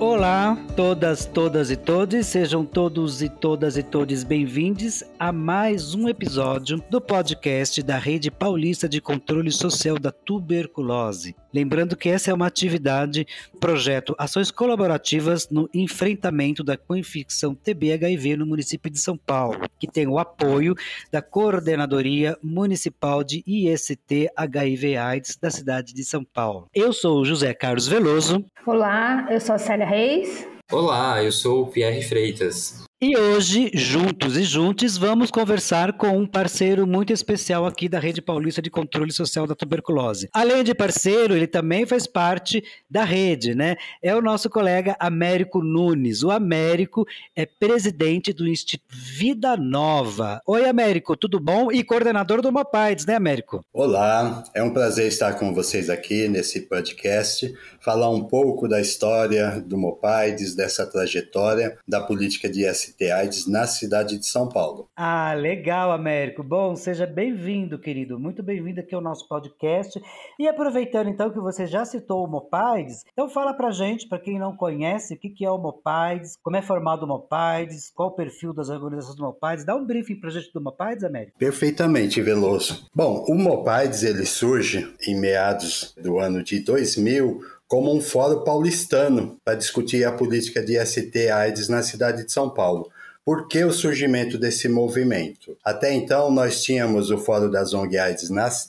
Olá, todas, todas e todos, sejam todos e todas e todos bem-vindos a mais um episódio do podcast da Rede Paulista de Controle Social da Tuberculose. Lembrando que essa é uma atividade, projeto Ações Colaborativas no Enfrentamento da Coinfecção TB-HIV no município de São Paulo, que tem o apoio da Coordenadoria Municipal de IST HIV-AIDS da cidade de São Paulo. Eu sou o José Carlos Veloso. Olá, eu sou a Célia Reis. Olá, eu sou o Pierre Freitas. E hoje, juntos e juntos, vamos conversar com um parceiro muito especial aqui da Rede Paulista de Controle Social da Tuberculose. Além de parceiro, ele também faz parte da rede, né? É o nosso colega Américo Nunes. O Américo é presidente do Instituto Vida Nova. Oi, Américo, tudo bom? E coordenador do Mopaides, né, Américo? Olá, é um prazer estar com vocês aqui nesse podcast, falar um pouco da história do Mopaides, dessa trajetória da política de ST ST-AIDS na cidade de São Paulo. Ah, legal, Américo. Bom, seja bem-vindo, querido. Muito bem-vindo aqui ao nosso podcast. E aproveitando então que você já citou o Mopaides, então fala pra gente, para quem não conhece, o que é o Mopaides, como é formado o Mopaides, qual o perfil das organizações do Mopaides. Dá um briefing pra gente do Mopaides, Américo. Perfeitamente, Veloso. Bom, o Mopaides ele surge em meados do ano de 2000 como um fórum paulistano para discutir a política de ST-AIDS na cidade de São Paulo. Por que o surgimento desse movimento? Até então, nós tínhamos o Fórum das ONG AIDS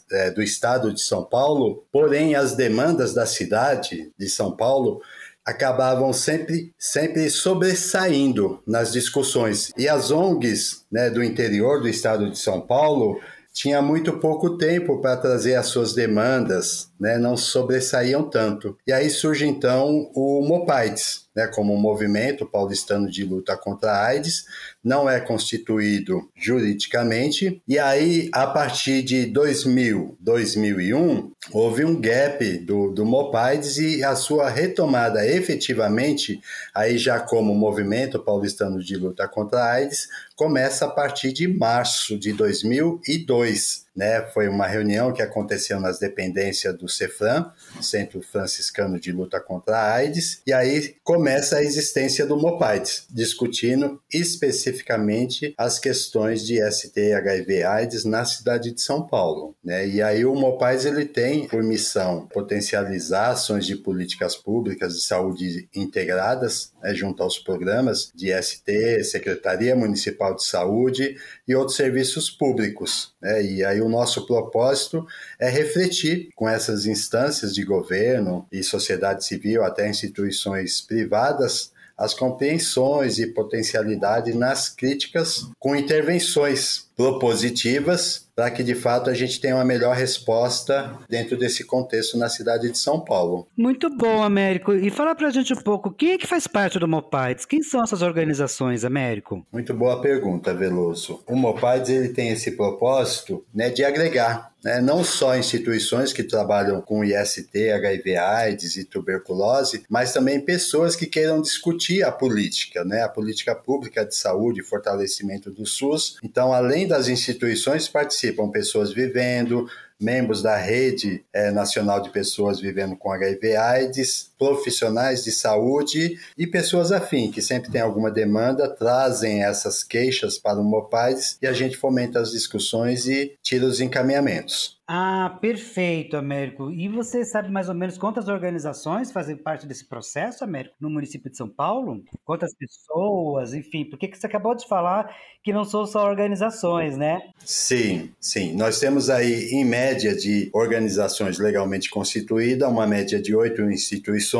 é, do estado de São Paulo, porém, as demandas da cidade de São Paulo acabavam sempre, sempre sobressaindo nas discussões. E as ONGs né, do interior do estado de São Paulo tinha muito pouco tempo para trazer as suas demandas, né, não sobressaíam tanto. E aí surge então o Mopaides, né, como um movimento paulistano de luta contra a AIDS, não é constituído juridicamente, e aí, a partir de 2000, 2001, houve um gap do, do MOPAIDS e a sua retomada efetivamente, aí já como movimento paulistano de luta contra a AIDS, começa a partir de março de 2002. Né, foi uma reunião que aconteceu nas dependências do CEFRAN, Centro Franciscano de Luta contra a AIDS, e aí começa a existência do MOPAIDS, discutindo especificamente as questões de ST HIV AIDS na cidade de São Paulo. Né? E aí o MOPAIDS ele tem por missão potencializar ações de políticas públicas de saúde integradas né, junto aos programas de ST, Secretaria Municipal de Saúde e outros serviços públicos. Né? E aí o nosso propósito é refletir com essas instâncias de governo e sociedade civil, até instituições privadas, as compreensões e potencialidade nas críticas com intervenções propositivas para que de fato a gente tenha uma melhor resposta dentro desse contexto na cidade de São Paulo. Muito bom, Américo. E fala para a gente um pouco, quem é que faz parte do Mopaides? Quem são essas organizações, Américo? Muito boa pergunta, Veloso. O Mopaides ele tem esse propósito né, de agregar né, não só instituições que trabalham com IST, HIV, AIDS e tuberculose, mas também pessoas que queiram discutir a política, né, a política pública de saúde, fortalecimento do SUS. Então, além das instituições, participam pessoas vivendo, membros da Rede é, Nacional de Pessoas Vivendo com HIV/AIDS, profissionais de saúde e pessoas afim, que sempre tem alguma demanda, trazem essas queixas para o Mopaides e a gente fomenta as discussões e tira os encaminhamentos. Ah, perfeito, Américo. E você sabe mais ou menos quantas organizações fazem parte desse processo, Américo, no município de São Paulo? Quantas pessoas, enfim, porque você acabou de falar que não são só organizações, né? Sim, sim. Nós temos aí, em média, de organizações legalmente constituídas, uma média de oito instituições,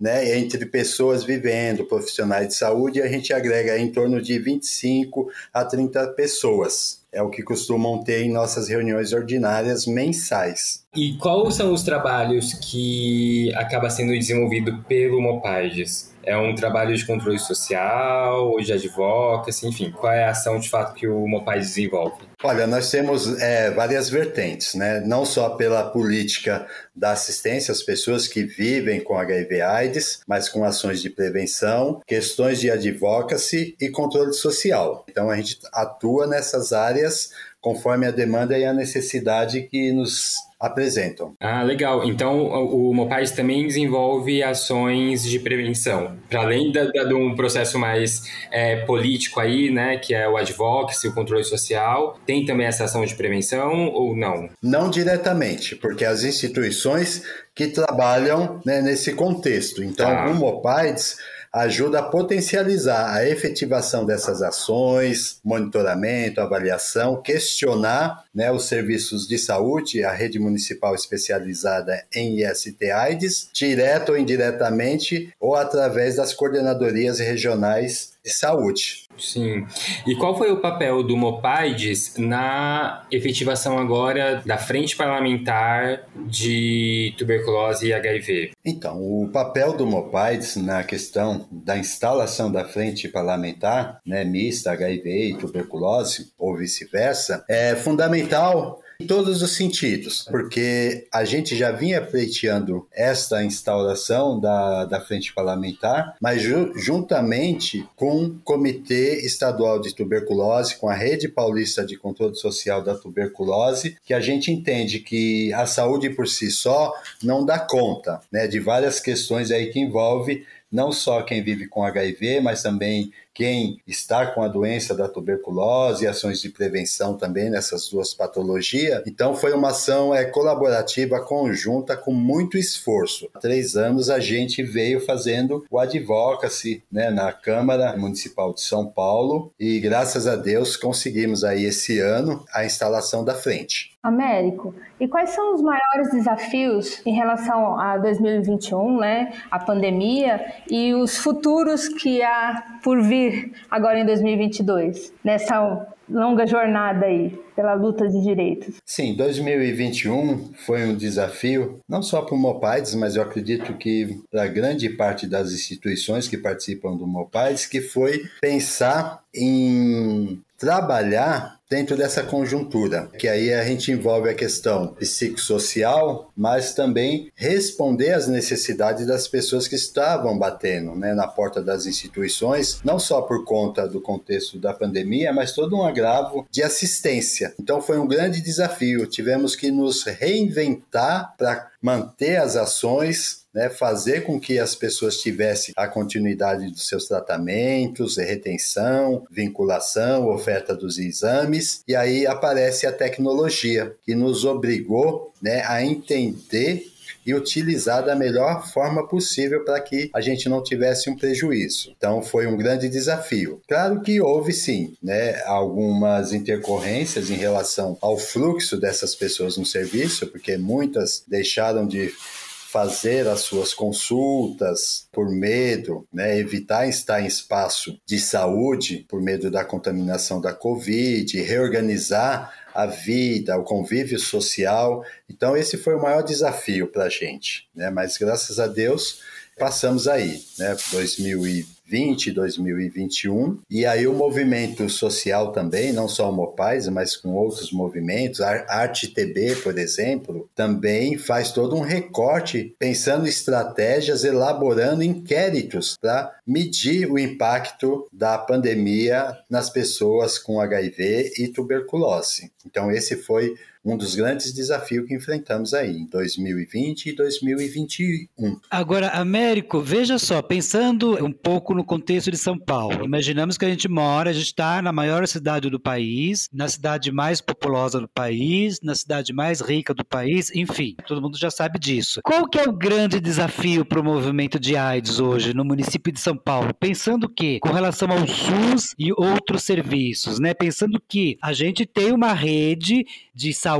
né? Entre pessoas vivendo, profissionais de saúde, a gente agrega em torno de 25 a 30 pessoas é o que costumam ter em nossas reuniões ordinárias mensais. E quais são os trabalhos que acaba sendo desenvolvido pelo Mopaides? É um trabalho de controle social, de advocacy, enfim, qual é a ação de fato que o Mopaides desenvolve? Olha, nós temos é, várias vertentes, né? Não só pela política da assistência às pessoas que vivem com HIV/AIDS, mas com ações de prevenção, questões de advocacy e controle social. Então a gente atua nessas áreas conforme a demanda e a necessidade que nos apresentam. Ah, legal. Então, o Mopais também desenvolve ações de prevenção. Para além da, da, de um processo mais é, político aí, né, que é o advocacy, o controle social, tem também essa ação de prevenção ou não? Não diretamente, porque as instituições que trabalham né, nesse contexto. Então, tá. o Mopais ajuda a potencializar a efetivação dessas ações, monitoramento, avaliação, questionar né, os serviços de saúde, a rede municipal especializada em IST-AIDS, direto ou indiretamente, ou através das coordenadorias regionais de saúde. Sim. E qual foi o papel do Mopaides na efetivação agora da frente parlamentar de tuberculose e HIV? Então, o papel do Mopaides na questão da instalação da frente parlamentar, né, mista HIV e tuberculose, ou vice-versa, é fundamental em todos os sentidos, porque a gente já vinha pleiteando esta instauração da, da frente parlamentar, mas ju juntamente com o Comitê Estadual de Tuberculose, com a Rede Paulista de Controle Social da Tuberculose, que a gente entende que a saúde por si só não dá conta né, de várias questões aí que envolve não só quem vive com HIV, mas também quem está com a doença da tuberculose e ações de prevenção também nessas duas patologias. Então foi uma ação é, colaborativa, conjunta, com muito esforço. Há três anos a gente veio fazendo o advocacy né, na Câmara Municipal de São Paulo e graças a Deus conseguimos aí esse ano a instalação da frente. Américo, e quais são os maiores desafios em relação a 2021, né, a pandemia e os futuros que há por vir agora em 2022, nessa longa jornada aí pela luta de direitos? Sim, 2021 foi um desafio, não só para o Mopaides, mas eu acredito que para grande parte das instituições que participam do Mopaides, que foi pensar em trabalhar dentro dessa conjuntura, que aí a gente envolve a questão psicossocial, mas também responder às necessidades das pessoas que estavam batendo né, na porta das instituições, não só por conta do contexto da pandemia, mas todo um agravo de assistência. Então foi um grande desafio, tivemos que nos reinventar para manter as ações né, fazer com que as pessoas tivessem a continuidade dos seus tratamentos, retenção, vinculação, oferta dos exames, e aí aparece a tecnologia, que nos obrigou né, a entender e utilizar da melhor forma possível para que a gente não tivesse um prejuízo. Então foi um grande desafio. Claro que houve sim, né, algumas intercorrências em relação ao fluxo dessas pessoas no serviço, porque muitas deixaram de fazer as suas consultas por medo, né, evitar estar em espaço de saúde por medo da contaminação da Covid, reorganizar a vida, o convívio social. Então, esse foi o maior desafio para a gente, né? Mas graças a Deus passamos aí, né? 2020 2020 2021. E aí o movimento social também, não só o Mopais, mas com outros movimentos, a Arte TB, por exemplo, também faz todo um recorte pensando estratégias, elaborando inquéritos para medir o impacto da pandemia nas pessoas com HIV e tuberculose. Então esse foi um dos grandes desafios que enfrentamos aí em 2020 e 2021. Agora, Américo, veja só, pensando um pouco no contexto de São Paulo, imaginamos que a gente mora, a gente está na maior cidade do país, na cidade mais populosa do país, na cidade mais rica do país, enfim, todo mundo já sabe disso. Qual que é o grande desafio para o movimento de AIDS hoje no município de São Paulo? Pensando que, com relação ao SUS e outros serviços, né? Pensando que a gente tem uma rede de saúde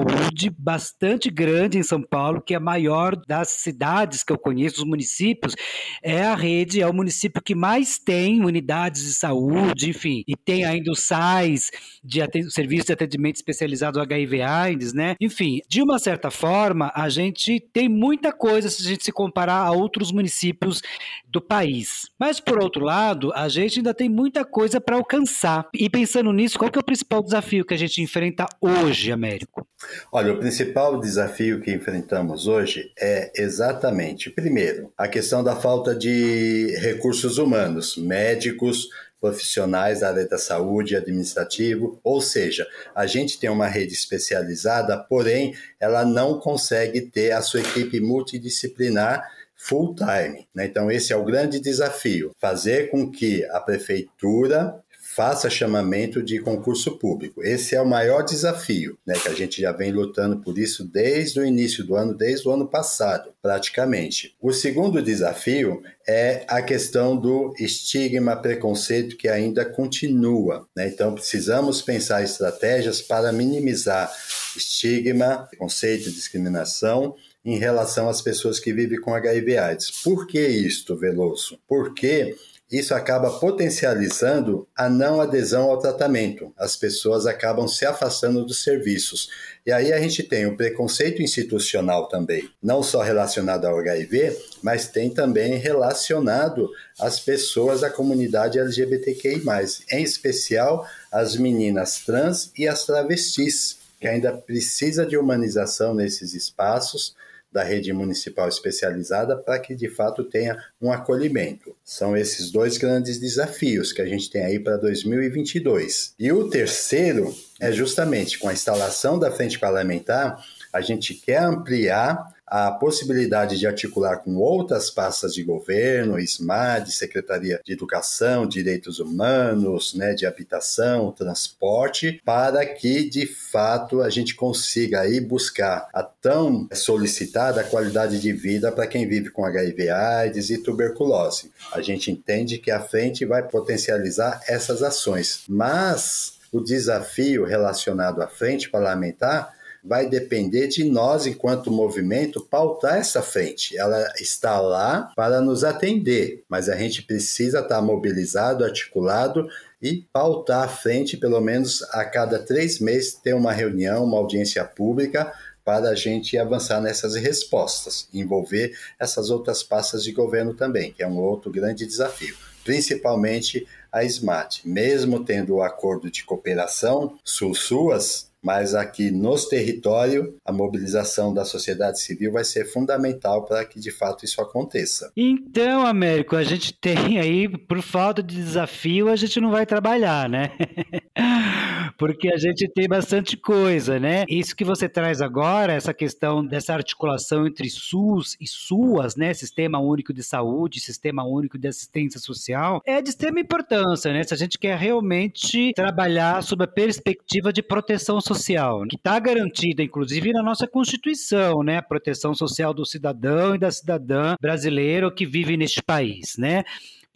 bastante grande em São Paulo, que é a maior das cidades que eu conheço, os municípios, é a rede, é o município que mais tem unidades de saúde, enfim, e tem ainda os SAIS, de serviço de atendimento especializado HIV AIDS, né? Enfim, de uma certa forma, a gente tem muita coisa se a gente se comparar a outros municípios do país. Mas por outro lado, a gente ainda tem muita coisa para alcançar. E pensando nisso, qual que é o principal desafio que a gente enfrenta hoje, Américo? Olha, o principal desafio que enfrentamos hoje é exatamente, primeiro, a questão da falta de recursos humanos, médicos, profissionais da área da saúde, administrativo, ou seja, a gente tem uma rede especializada, porém ela não consegue ter a sua equipe multidisciplinar full time. Né? Então, esse é o grande desafio: fazer com que a prefeitura faça chamamento de concurso público. Esse é o maior desafio, né, que a gente já vem lutando por isso desde o início do ano, desde o ano passado, praticamente. O segundo desafio é a questão do estigma, preconceito que ainda continua. Né? Então, precisamos pensar estratégias para minimizar estigma, preconceito, discriminação em relação às pessoas que vivem com HIV/AIDS. Por que isto, Veloso? Porque isso acaba potencializando a não adesão ao tratamento. As pessoas acabam se afastando dos serviços. E aí a gente tem o preconceito institucional também, não só relacionado ao HIV, mas tem também relacionado às pessoas da comunidade LGBTQI, em especial as meninas trans e as travestis, que ainda precisa de humanização nesses espaços da rede municipal especializada para que de fato tenha um acolhimento. São esses dois grandes desafios que a gente tem aí para 2022. E o terceiro é justamente com a instalação da frente parlamentar, a gente quer ampliar a possibilidade de articular com outras pastas de governo, SMAD, Secretaria de Educação, Direitos Humanos, né, de Habitação, Transporte, para que de fato a gente consiga aí buscar a tão solicitada qualidade de vida para quem vive com HIV, AIDS e tuberculose. A gente entende que a frente vai potencializar essas ações, mas o desafio relacionado à frente parlamentar vai depender de nós, enquanto movimento, pautar essa frente. Ela está lá para nos atender, mas a gente precisa estar mobilizado, articulado e pautar a frente, pelo menos a cada três meses, ter uma reunião, uma audiência pública para a gente avançar nessas respostas, envolver essas outras pastas de governo também, que é um outro grande desafio, principalmente a SMAT. Mesmo tendo o acordo de cooperação sul-suas, mas aqui nos territórios, a mobilização da sociedade civil vai ser fundamental para que de fato isso aconteça. Então, Américo, a gente tem aí, por falta de desafio, a gente não vai trabalhar, né? Porque a gente tem bastante coisa, né? Isso que você traz agora, essa questão dessa articulação entre SUS e SUAS, né? Sistema Único de Saúde, Sistema Único de Assistência Social, é de extrema importância, né? Se a gente quer realmente trabalhar sob a perspectiva de proteção social, que está garantida, inclusive, na nossa Constituição, né? A proteção social do cidadão e da cidadã brasileiro que vive neste país, né?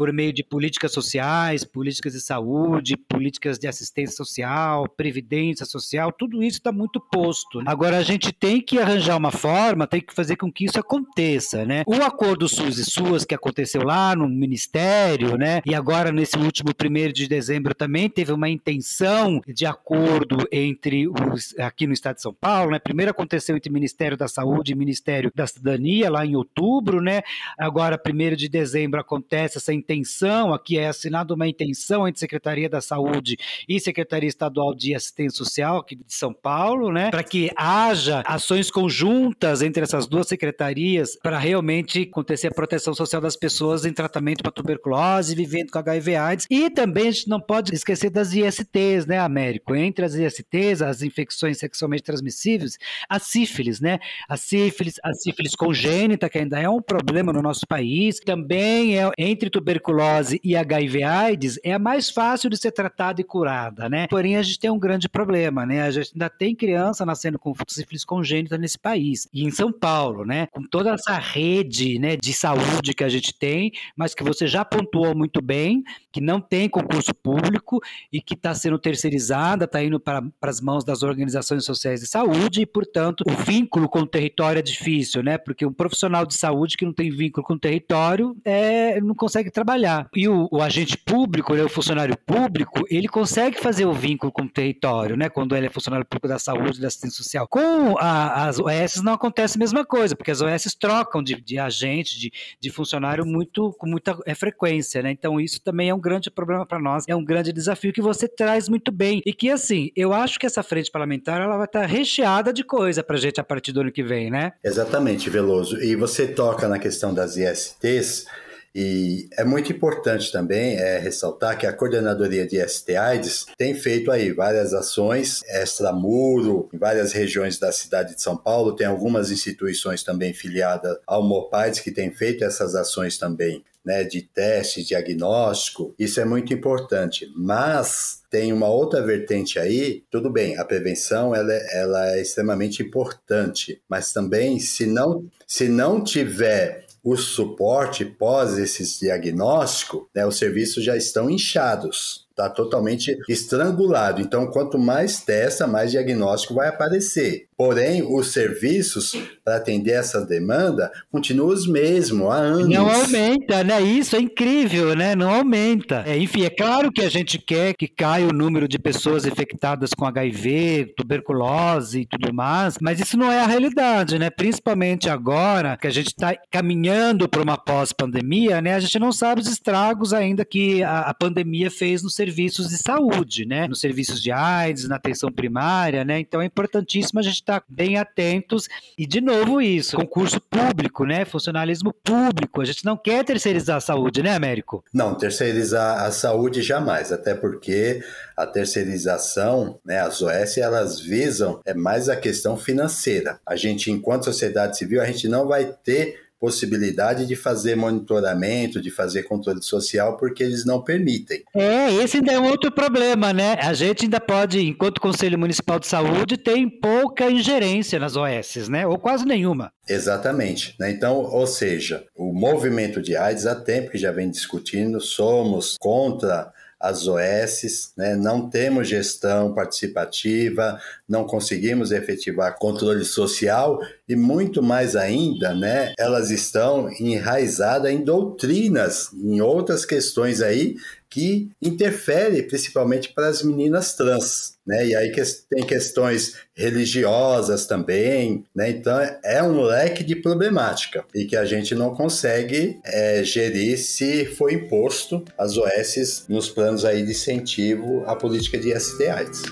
Por meio de políticas sociais, políticas de saúde, políticas de assistência social, previdência social, tudo isso está muito posto. Agora a gente tem que arranjar uma forma, tem que fazer com que isso aconteça, né? O acordo SUS e SUAS que aconteceu lá no Ministério, né? E agora nesse último primeiro de dezembro também teve uma intenção de acordo entre os aqui no Estado de São Paulo, né? Primeiro aconteceu entre o Ministério da Saúde e o Ministério da Cidadania lá em outubro, né? Agora primeiro de dezembro acontece essa intenção intenção, aqui é assinada uma intenção entre Secretaria da Saúde e Secretaria Estadual de Assistência Social aqui de São Paulo, né, para que haja ações conjuntas entre essas duas secretarias para realmente acontecer a proteção social das pessoas em tratamento para tuberculose, vivendo com HIV/AIDS. E também a gente não pode esquecer das ISTs, né, Américo? Entre as ISTs, as infecções sexualmente transmissíveis, a sífilis, né? A sífilis, a sífilis congênita, que ainda é um problema no nosso país, também é entre tuberculose tuberculose e HIV/AIDS é a mais fácil de ser tratada e curada, né? Porém, a gente tem um grande problema, né? A gente ainda tem criança nascendo com sífilis congênita nesse país. E em São Paulo, né? Com toda essa rede né, de saúde que a gente tem, mas que você já pontuou muito bem, que não tem concurso público e que está sendo terceirizada, está indo para as mãos das organizações sociais de saúde e, portanto, o vínculo com o território é difícil, né? Porque um profissional de saúde que não tem vínculo com o território é, não consegue trabalhar. E o, o agente público, né, o funcionário público, ele consegue fazer o vínculo com o território, né, quando ele é funcionário público da saúde, da assistência social. Com a, as OS não acontece a mesma coisa, porque as OS trocam de, de agente, de, de funcionário muito, com muita é, frequência, né? Então isso também é um grande problema para nós, é um grande desafio que você traz muito bem. E que, assim, eu acho que essa frente parlamentar ela vai estar recheada de coisa para gente a partir do ano que vem, né? Exatamente, Veloso. E você toca na questão das ISTs, E é muito importante também é, ressaltar que a coordenadoria de ST-AIDS tem feito aí várias ações extramuro em várias regiões da cidade de São Paulo. Tem algumas instituições também filiadas ao MOPAIDS que têm feito essas ações também né, de teste, diagnóstico, isso é muito importante. Mas tem uma outra vertente aí, tudo bem, a prevenção ela, é, ela é extremamente importante, mas também se não, se não tiver o suporte pós esse diagnóstico, né, os serviços já estão inchados está totalmente estrangulado. Então, quanto mais testa, mais diagnóstico vai aparecer. Porém, os serviços para atender essa demanda continuam os mesmos há anos. Não aumenta, né? Isso é incrível, né? Não aumenta. É, enfim, é claro que a gente quer que caia o número de pessoas infectadas com HIV, tuberculose e tudo mais, mas isso não é a realidade, né? Principalmente agora que a gente está caminhando para uma pós-pandemia, né? A gente não sabe os estragos ainda que a, a pandemia fez no serviços de saúde, né? Nos serviços de AIDS, na atenção primária, né? Então é importantíssimo a gente estar estar bem atentos. E, de novo, isso, concurso público, né? Funcionalismo público. A gente não quer terceirizar a saúde, né, Américo? Não, terceirizar a saúde jamais, até porque a terceirização, né, as OS, elas visam é mais a questão financeira. A gente, enquanto sociedade civil, a gente não vai ter possibilidade de fazer monitoramento, de fazer controle social, porque eles não permitem. É, esse ainda é um outro problema, né? A gente ainda pode, enquanto Conselho Municipal de Saúde, tem pouca ingerência nas OS, né? Ou quase nenhuma. Exatamente. Né? Então, ou seja, o movimento de AIDS há tempo que já vem discutindo, somos contra as OS, né? não temos gestão participativa, não conseguimos efetivar controle social e muito mais ainda, né? elas estão enraizadas em doutrinas, em outras questões aí que interfere principalmente para as meninas trans, né? E aí que tem questões religiosas também, né? Então é um leque de problemática e que a gente não consegue é, gerir se for imposto as OS nos planos aí de incentivo à política de STIs.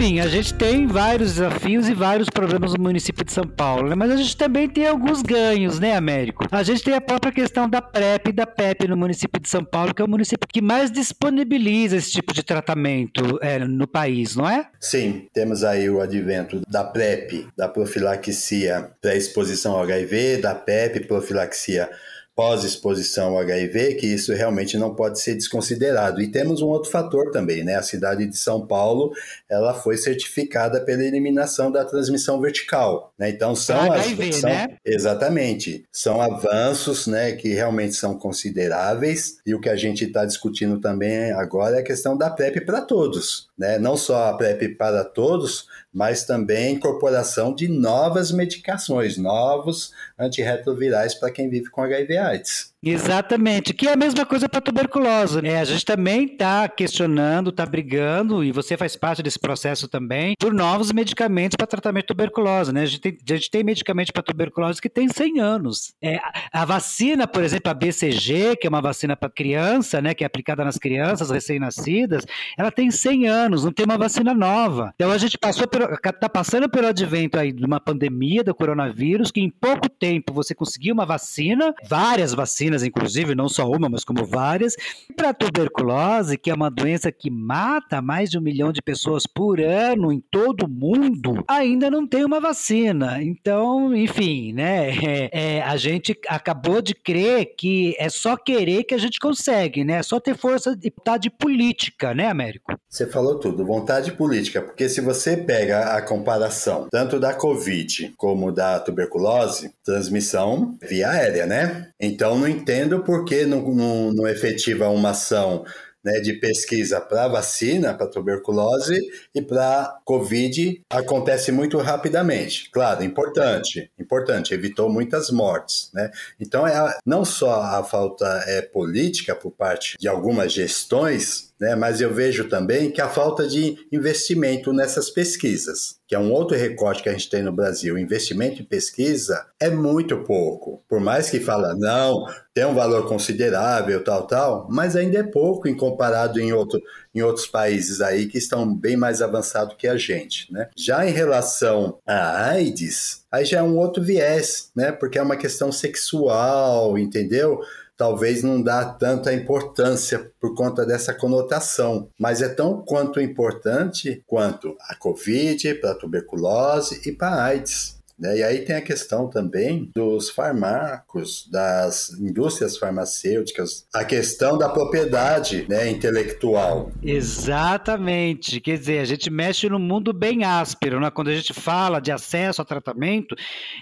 Enfim, a gente tem vários desafios e vários problemas no município de São Paulo, né? mas a gente também tem alguns ganhos, né, Américo? A gente tem a própria questão da PrEP e da PEP no município de São Paulo, que é o município que mais disponibiliza esse tipo de tratamento é, no país, não é? Sim, temos aí o advento da PrEP, da profilaxia pré-exposição ao HIV, da PEP, profilaxia pós-exposição ao HIV, que isso realmente não pode ser desconsiderado. E temos um outro fator também, né? A cidade de São Paulo, ela foi certificada pela eliminação da transmissão vertical, né? Então são HIV, as são, né? exatamente, são avanços, né, que realmente são consideráveis. E o que a gente está discutindo também agora é a questão da PrEP para todos, né? Não só a PrEP para todos, mas também incorporação de novas medicações, novos antirretrovirais para quem vive com HIV/AIDS. Exatamente, que é a mesma coisa para tuberculose. Né? A gente também está questionando, está brigando, e você faz parte desse processo também, por novos medicamentos para tratamento de tuberculose. Né? A, gente tem, a gente tem medicamento para tuberculose que tem 100 anos. É, a, a, vacina, por exemplo, a BCG, que é uma vacina para criança, né, que é aplicada nas crianças recém-nascidas, ela tem 100 anos, não tem uma vacina nova. Então a gente passou está passando pelo advento aí de uma pandemia do coronavírus, que em pouco tempo você conseguiu uma vacina, várias vacinas vacinas, inclusive, não só uma, mas como várias. Para a tuberculose, que é uma doença que mata mais de um milhão de pessoas por ano em todo o mundo, ainda não tem uma vacina. Então, enfim, né? É, é, a gente acabou de crer que é só querer que a gente consegue, né? É só ter força de vontade política, né, Américo? Você falou tudo, vontade política, porque se você pega a comparação tanto da Covid como da tuberculose, transmissão via aérea, né? Então não entendo por que não, não, não efetiva uma ação né, de pesquisa para vacina, para tuberculose e para Covid acontece muito rapidamente. Claro, importante, importante, evitou muitas mortes. Né? Então, é a, não só a falta é, política por parte de algumas gestões né? Mas eu vejo também que a falta de investimento nessas pesquisas, que é um outro recorte que a gente tem no Brasil, investimento em pesquisa é muito pouco. Por mais que fala, não, tem um valor considerável, tal, tal, mas ainda é pouco em comparado em, outro, em outros países aí que estão bem mais avançados que a gente, né? Já em relação à AIDS, aí já é um outro viés, né? Porque é uma questão sexual, entendeu? Talvez não dá tanta importância por conta dessa conotação, mas é tão quanto importante quanto a Covid, para a tuberculose e para a AIDS. Né? E aí tem a questão também dos fármacos, das indústrias farmacêuticas, a questão da propriedade né, intelectual. Exatamente. Quer dizer, a gente mexe num mundo bem áspero. Né? Quando a gente fala de acesso a tratamento,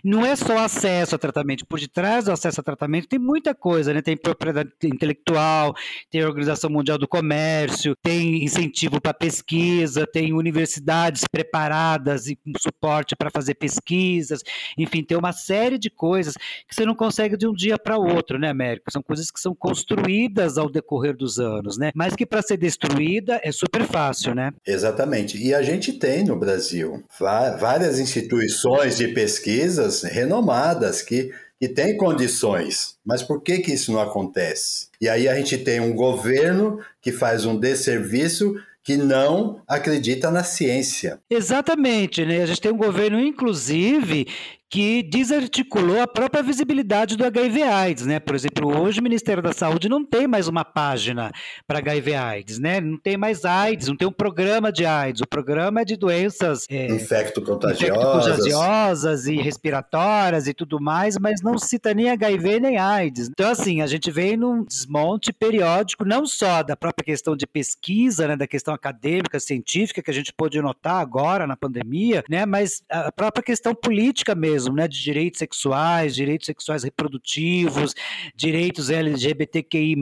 não é só acesso a tratamento. Por detrás do acesso a tratamento tem muita coisa. Né? Tem propriedade intelectual, tem a Organização Mundial do Comércio, tem incentivo para pesquisa, tem universidades preparadas e com suporte para fazer pesquisa pesquisas, enfim, tem uma série de coisas que você não consegue de um dia para outro, né, Américo? São coisas que são construídas ao decorrer dos anos, né? Mas que para ser destruída é super fácil, né? Exatamente. E a gente tem no Brasil várias instituições de pesquisas renomadas que que tem condições, mas por que, que isso não acontece? E aí a gente tem um governo que faz um desserviço que não acredita na ciência. Exatamente, né? A gente tem um governo, inclusive, que desarticulou a própria visibilidade do HIV/AIDS, né? Por exemplo, hoje o Ministério da Saúde não tem mais uma página para HIV/AIDS, né? Não tem mais AIDS, não tem um programa de AIDS. O programa é de doenças é, infecto-contagiosas infecto e respiratórias e tudo mais, mas não cita nem HIV nem AIDS. Então, assim, a gente vem num desmonte periódico, não só da própria questão de pesquisa, né? Da questão acadêmica, científica que a gente pôde notar agora na pandemia, né? Mas a própria questão política mesmo mesmo, né, de direitos sexuais, direitos sexuais reprodutivos, direitos LGBTQI+,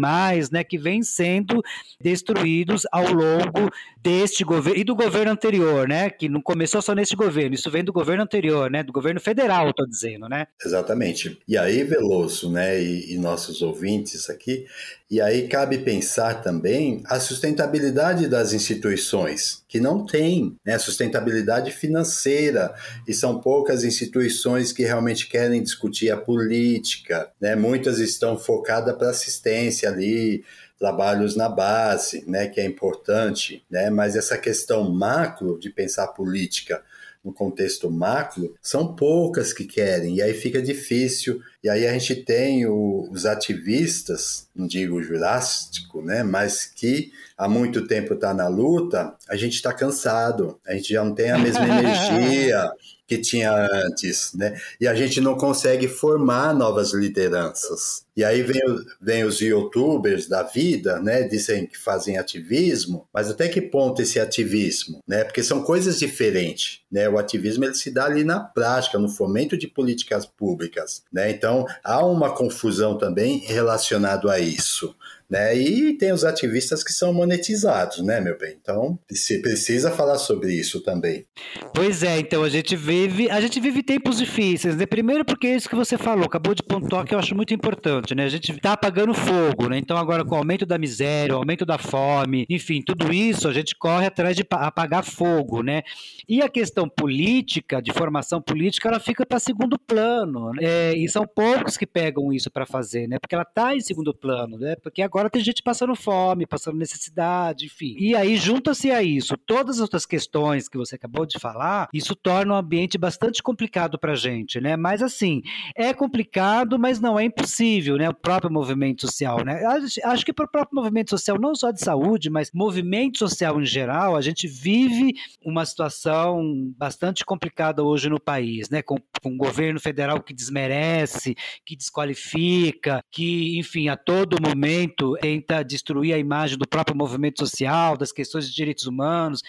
né, que vêm sendo destruídos ao longo deste governo e do governo anterior, né, que não começou só nesse governo, isso vem do governo anterior, né, do governo federal, estou dizendo, né? Exatamente. E aí, Veloso, né, e, e nossos ouvintes aqui, e aí cabe pensar também a sustentabilidade das instituições, que não tem né, sustentabilidade financeira, e são poucas instituições que realmente querem discutir a política. Né? Muitas estão focadas para assistência ali, trabalhos na base, né, que é importante, né? mas essa questão macro de pensar política no contexto macro, são poucas que querem, e aí fica difícil. E aí a gente tem o, os ativistas, não digo jurástico, né, mas que há muito tempo está na luta, a gente está cansado, a gente já não tem a mesma energia, que tinha antes, né? E a gente não consegue formar novas lideranças. E aí vem, vem os youtubers da vida, né? Dizem que fazem ativismo, mas até que ponto esse ativismo, né? Porque são coisas diferentes, né? O ativismo ele se dá ali na prática, no fomento de políticas públicas, né? Então há uma confusão também relacionado a isso né? E tem os ativistas que são monetizados, né, meu bem? Então, se precisa falar sobre isso também. Pois é, então a gente vive, a gente vive tempos difíceis, né? Primeiro porque é isso que você falou, acabou de pontuar que eu acho muito importante, né? A gente tá apagando fogo, né? Então agora com o aumento da miséria, o aumento da fome, enfim, tudo isso a gente corre atrás de apagar fogo, né? E a questão política, de formação política, ela fica para segundo plano, né? É, e são poucos que pegam isso para fazer, né? Porque ela tá em segundo plano, né? Porque agora tem gente passando fome, passando necessidade, enfim. E aí, junta-se a isso todas as outras questões que você acabou de falar, isso torna um ambiente bastante complicado para gente, né? Mas assim, é complicado, mas não é impossível, né? O próprio movimento social, né? Acho que para o próprio movimento social, não só de saúde, mas movimento social em geral, a gente vive uma situação bastante complicada hoje no país, né? Com, com um governo federal que desmerece, que desqualifica, que, enfim, a todo momento tenta destruir a imagem do próprio movimento social, das questões de direitos humanos.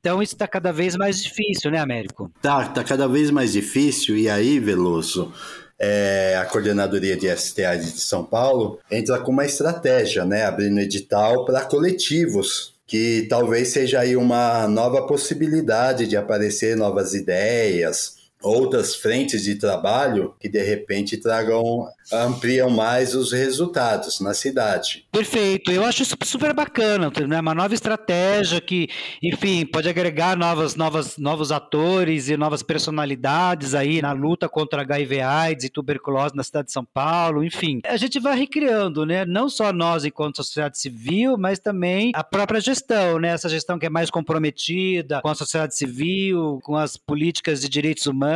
Então isso está cada vez mais difícil, né, Américo? Tá, tá cada vez mais difícil. E aí, Veloso, é, a coordenadoria de STA de São Paulo entra com uma estratégia, né, abrindo edital para coletivos, que talvez seja aí uma nova possibilidade de aparecer novas ideias, outras frentes de trabalho que de repente tragam ampliam mais os resultados na cidade. Perfeito, eu acho isso super bacana, né? Uma nova estratégia que, enfim, pode agregar novas, novas, novos atores e novas personalidades aí na luta contra HIV/AIDS e tuberculose na cidade de São Paulo, enfim. A gente vai recriando, né? Não só nós enquanto sociedade civil, mas também a própria gestão, né? Essa gestão que é mais comprometida com a sociedade civil, com as políticas de direitos humanos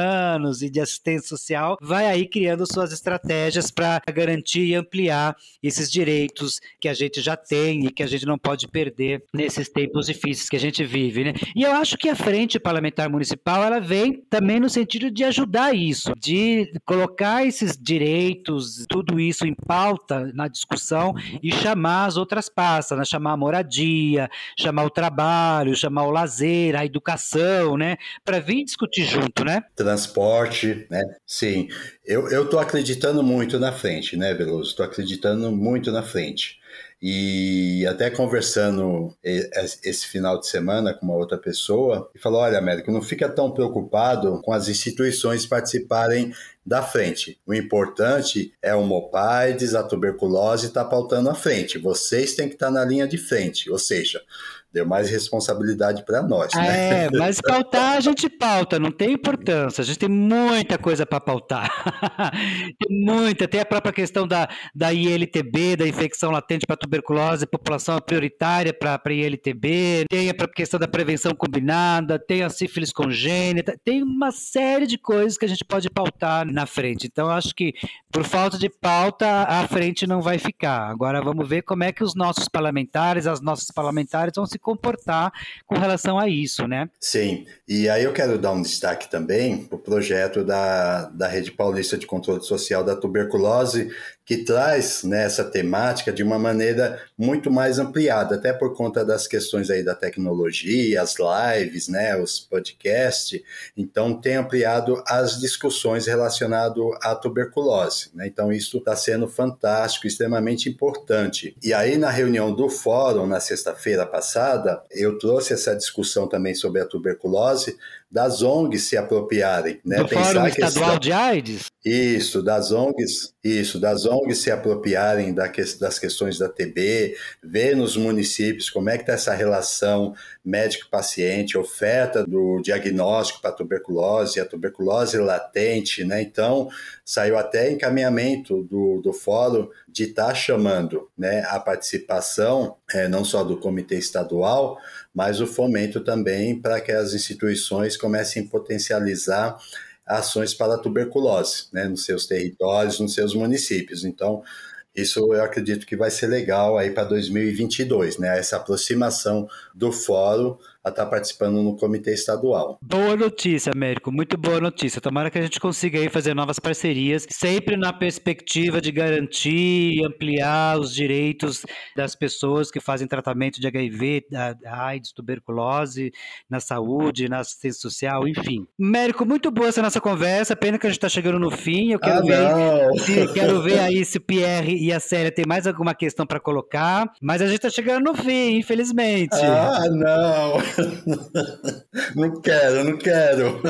e de assistência social, vai aí criando suas estratégias estratégias para garantir e ampliar esses direitos que a gente já tem e que a gente não pode perder nesses tempos difíceis que a gente vive. Né? E eu acho que a Frente Parlamentar Municipal ela vem também no sentido de ajudar isso, de colocar esses direitos, tudo isso em pauta na discussão e chamar as outras pastas, né? chamar a moradia, chamar o trabalho, chamar o lazer, a educação, né? Para vir discutir junto, né? Transporte, né? Sim. Eu estou acreditando muito na frente, né, Veloso? Estou acreditando muito na frente. E até conversando esse final de semana com uma outra pessoa, e falou: Olha, Américo, não fica tão preocupado com as instituições participarem da frente. O importante é o Mopaides, a tuberculose está pautando a frente. Vocês têm que estar tá na linha de frente, ou seja, deu mais responsabilidade para nós. Né? É, mas pautar a gente pauta, não tem importância. A gente tem muita coisa para pautar. tem muita, tem a própria questão da, da ILTB, da infecção latente para tuberculose, população prioritária para ILTB, tem a própria questão da prevenção combinada, tem a sífilis congênita, tem uma série de coisas que a gente pode pautar na frente. Então, acho que por falta de pauta, a frente não vai ficar. Agora vamos ver como é que os nossos parlamentares, as nossas parlamentares vão se se comportar com relação a isso, né? Sim, e aí eu quero dar um destaque também para o projeto da, da Rede Paulista de Controle Social da Tuberculose, que traz né, essa temática de uma maneira muito mais ampliada, até por conta das questões aí da tecnologia, as lives, né, os podcasts, então tem ampliado as discussões relacionadas à tuberculose. Né? Então isso está sendo fantástico, extremamente importante. E aí na reunião do fórum, na sexta-feira passada, eu trouxe essa discussão também sobre a tuberculose, das ONGs se apropriarem. Né? Do Fórum Estadual esse... de AIDS? Isso, das ONGs, isso, das ONGs se apropriarem da que... das questões da TB, ver nos municípios como é que está essa relação médico-paciente, oferta do diagnóstico para tuberculose, a tuberculose latente, né? Então, saiu até encaminhamento do, do fórum de estar tá chamando né, a participação, é, não só do comitê estadual, mas o fomento também para que as instituições comecem a potencializar ações para a tuberculose, né, nos seus territórios, nos seus municípios. Então, isso eu acredito que vai ser legal aí para 2022, né? Essa aproximação do fórum a estar tá participando no comitê estadual. Boa notícia, Américo, muito boa notícia. Tomara que a gente consiga aí fazer novas parcerias, sempre na perspectiva de garantir e ampliar os direitos das pessoas que fazem tratamento de HIV, AIDS, tuberculose, na saúde, na assistência social, enfim. Américo, muito boa essa nossa conversa, pena que a gente está chegando no fim. Eu quero, ah, ver, se, quero ver aí se o Pierre e a Célia têm mais alguma questão para colocar, mas a gente está chegando no fim, infelizmente. Ah, não! não quero, não quero.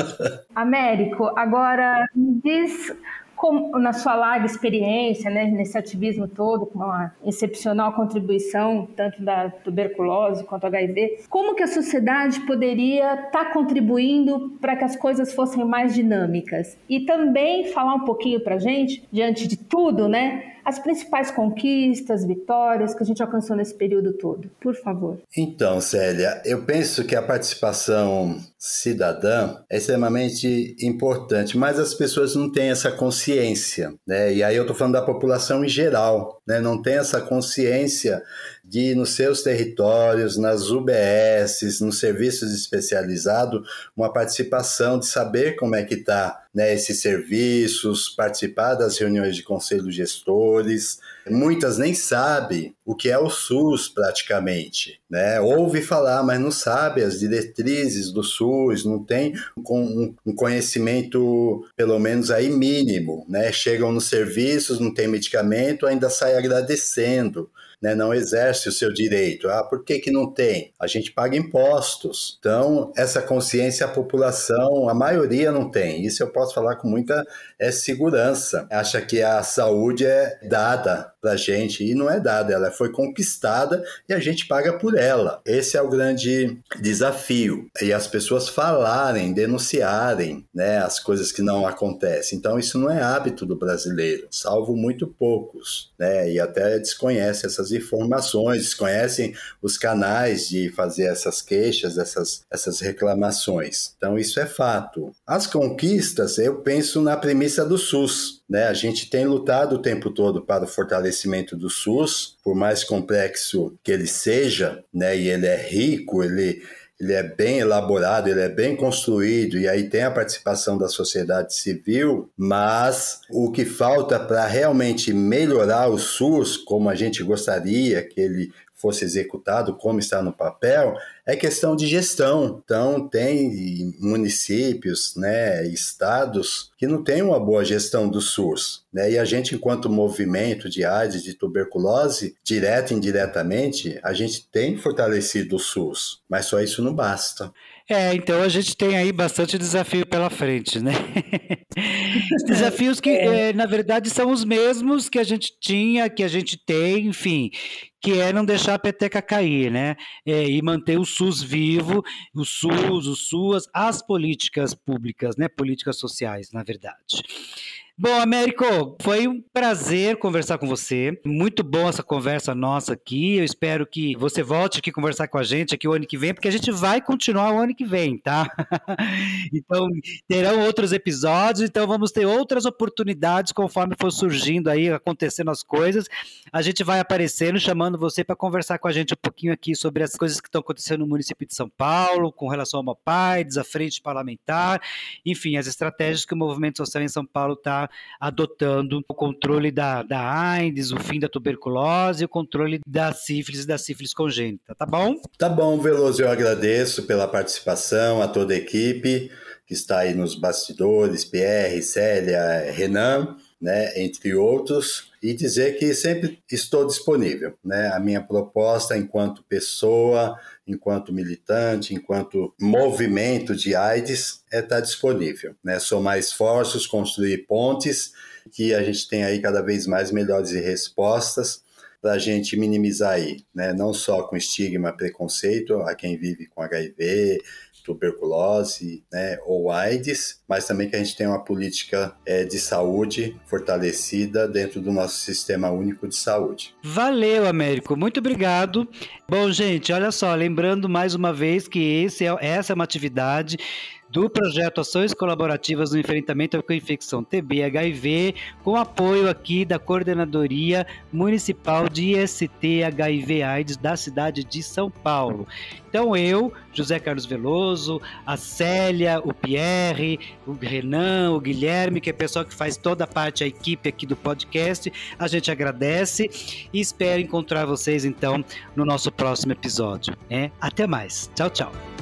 Américo, agora me diz como, na sua larga experiência, né, nesse ativismo todo, com uma excepcional contribuição, tanto da tuberculose quanto HIV, como que a sociedade poderia estar tá contribuindo para que as coisas fossem mais dinâmicas? E também falar um pouquinho para a gente, diante de tudo, né, as principais conquistas, vitórias que a gente alcançou nesse período todo, por favor. Então, Célia, eu penso que a participação cidadã é extremamente importante, mas as pessoas não têm essa consciência, né? E aí eu estou falando da população em geral, né? Não tem essa consciência de nos seus territórios, nas UBSs, nos serviços especializados, uma participação de saber como é que está né, esses serviços, participar das reuniões de conselho gestores. Muitas nem sabem o que é o SUS praticamente, né? Ouve falar, mas não sabe as diretrizes do SUS, não tem um, um conhecimento pelo menos aí mínimo, né? Chegam nos serviços, não tem medicamento, ainda sai agradecendo né, não exerce o seu direito. Ah, por que, que não tem? A gente paga impostos. Então, essa consciência a população, a maioria não tem. Isso eu posso falar com muita é, segurança. Acha que a saúde é dada para gente e não é dada, ela foi conquistada e a gente paga por ela. Esse é o grande desafio. E as pessoas falarem, denunciarem né, as coisas que não acontecem. Então, isso não é hábito do brasileiro, salvo muito poucos, né? E até desconhecem essas informações, desconhecem os canais de fazer essas queixas, essas, essas reclamações. Então, isso é fato. As conquistas, eu penso na premissa do SUS. Né? A gente tem lutado o tempo todo para o fortalecimento do SUS, por mais complexo que ele seja, né? e ele é rico, ele ele é bem elaborado, ele é bem construído e aí tem a participação da sociedade civil, mas o que falta para realmente melhorar o SUS, como a gente gostaria que ele fosse executado como está no papel, é questão de gestão. Então, tem municípios, né, estados que não têm uma boa gestão do SUS. Né? E a gente, enquanto movimento de AIDS, de tuberculose, direto e indiretamente, a gente tem fortalecido o SUS, mas só isso não basta. É, então a gente tem aí bastante desafio pela frente, né? Desafios que, é. É, na verdade, são os mesmos que a gente tinha, que a gente tem, enfim, que é não deixar a peteca cair, né? É, e manter o SUS vivo, o SUS, o SUAS, as políticas públicas, né? Políticas sociais, na verdade. Bom, Américo, foi um prazer conversar com você. Muito bom essa conversa nossa aqui. Eu espero que você volte aqui conversar com a gente aqui o ano que vem, porque a gente vai continuar o ano que vem, tá? então, terão outros episódios, então vamos ter outras oportunidades conforme for surgindo aí, acontecendo as coisas. A gente vai aparecendo, chamando você para conversar com a gente um pouquinho aqui sobre as coisas que estão acontecendo no município de São Paulo, com relação ao Mopaides, a frente parlamentar, enfim, as estratégias que o movimento social em São Paulo está adotando o controle da, da AIDS, o fim da tuberculose o controle da sífilis e da sífilis congênita, tá bom? Tá bom, Veloso, eu agradeço pela participação a toda a equipe que está aí nos bastidores, Pierre, Célia, Renan, né, entre outros, e dizer que sempre estou disponível. Né? A minha proposta enquanto pessoa, enquanto militante, enquanto movimento de AIDS é estar disponível. Né? Somar esforços, construir pontes, que a gente tem aí cada vez mais melhores respostas para a gente minimizar aí, né? não só com estigma, preconceito a quem vive com HIV, tuberculose né, ou AIDS, mas também que a gente tenha uma política é, de saúde fortalecida dentro do nosso sistema único de saúde. Valeu, Américo, muito obrigado. Bom, gente, olha só, lembrando mais uma vez que esse é, essa é uma atividade do projeto Ações Colaborativas no Enfrentamento à Infecção TB HIV, com apoio aqui da Coordenadoria Municipal de IST HIV AIDS da cidade de São Paulo. Então eu, José Carlos Veloso, a Célia, o Pierre, o Renan, o Guilherme, que é o pessoal que faz toda a parte, a equipe aqui do podcast, a gente agradece e espero encontrar vocês então no nosso próximo episódio. Né? Até mais. Tchau, tchau.